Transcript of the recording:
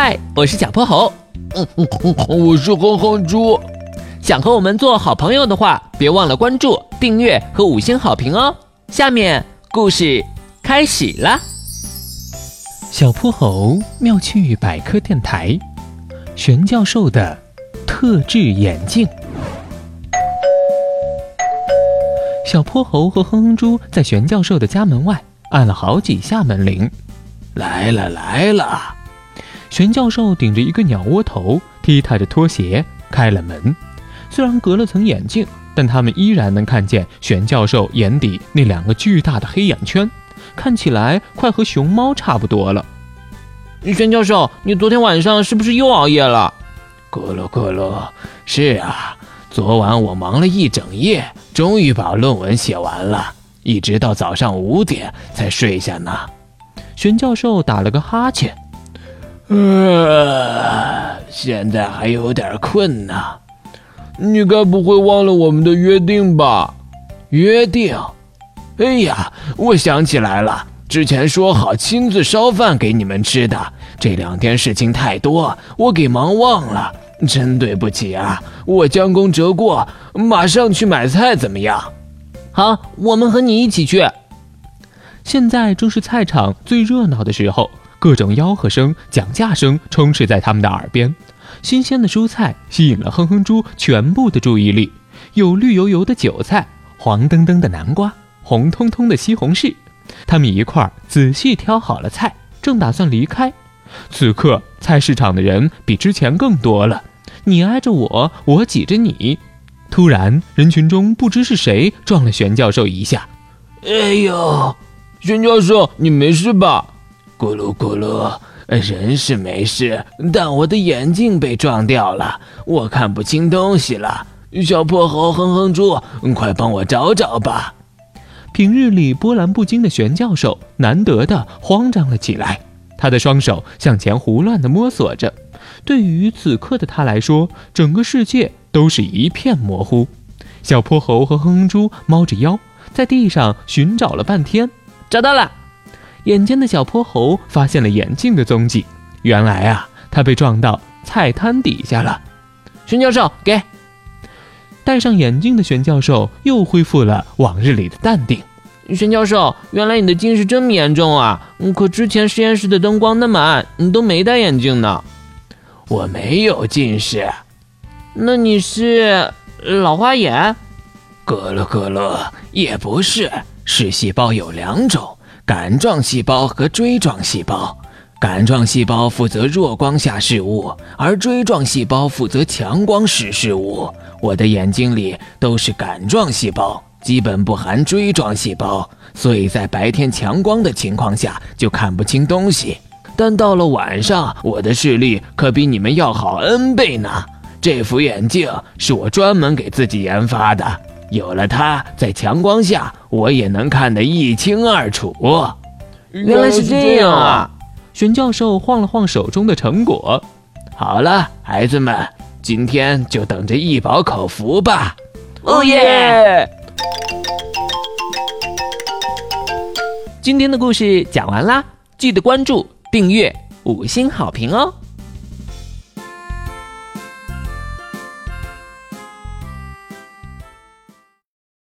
嗨，我是小泼猴。嗯嗯嗯，我是哼哼猪。想和我们做好朋友的话，别忘了关注、订阅和五星好评哦。下面故事开始了。小泼猴妙趣百科电台，玄教授的特制眼镜。小泼猴和哼哼猪在玄教授的家门外按了好几下门铃。来了来了！玄教授顶着一个鸟窝头，踢踏着拖鞋开了门。虽然隔了层眼镜，但他们依然能看见玄教授眼底那两个巨大的黑眼圈，看起来快和熊猫差不多了。玄教授，你昨天晚上是不是又熬夜了？咕噜咕噜，是啊，昨晚我忙了一整夜，终于把论文写完了，一直到早上五点才睡下呢。玄教授打了个哈欠，呃，现在还有点困呢。你该不会忘了我们的约定吧？约定？哎呀，我想起来了，之前说好亲自烧饭给你们吃的。这两天事情太多，我给忙忘了，真对不起啊！我将功折过，马上去买菜，怎么样？好，我们和你一起去。现在正是菜场最热闹的时候，各种吆喝声、讲价声充斥在他们的耳边。新鲜的蔬菜吸引了哼哼猪全部的注意力，有绿油油的韭菜，黄澄澄的南瓜，红彤彤的西红柿。他们一块儿仔细挑好了菜，正打算离开。此刻菜市场的人比之前更多了，你挨着我，我挤着你。突然，人群中不知是谁撞了玄教授一下。哎呦！玄教授，你没事吧？咕噜咕噜，人是没事，但我的眼镜被撞掉了，我看不清东西了。小破猴哼哼猪，快帮我找找吧！平日里波澜不惊的玄教授难得的慌张了起来，他的双手向前胡乱的摸索着。对于此刻的他来说，整个世界都是一片模糊。小泼猴和哼哼猪猫着腰在地上寻找了半天。找到了，眼尖的小泼猴发现了眼镜的踪迹。原来啊，他被撞到菜摊底下了。玄教授，给。戴上眼镜的玄教授又恢复了往日里的淡定。玄教授，原来你的近视这么严重啊！可之前实验室的灯光那么暗，你都没戴眼镜呢。我没有近视。那你是老花眼？咯咯咯咯，也不是。视细胞有两种，杆状细胞和锥状细胞。杆状细胞负责弱光下视物，而锥状细胞负责强光时视物。我的眼睛里都是杆状细胞，基本不含锥状细胞，所以在白天强光的情况下就看不清东西。但到了晚上，我的视力可比你们要好 N 倍呢。这副眼镜是我专门给自己研发的。有了它，在强光下我也能看得一清二楚。原来是这样啊！玄教授晃了晃手中的成果。好了，孩子们，今天就等着一饱口福吧。哦耶！今天的故事讲完啦，记得关注、订阅、五星好评哦。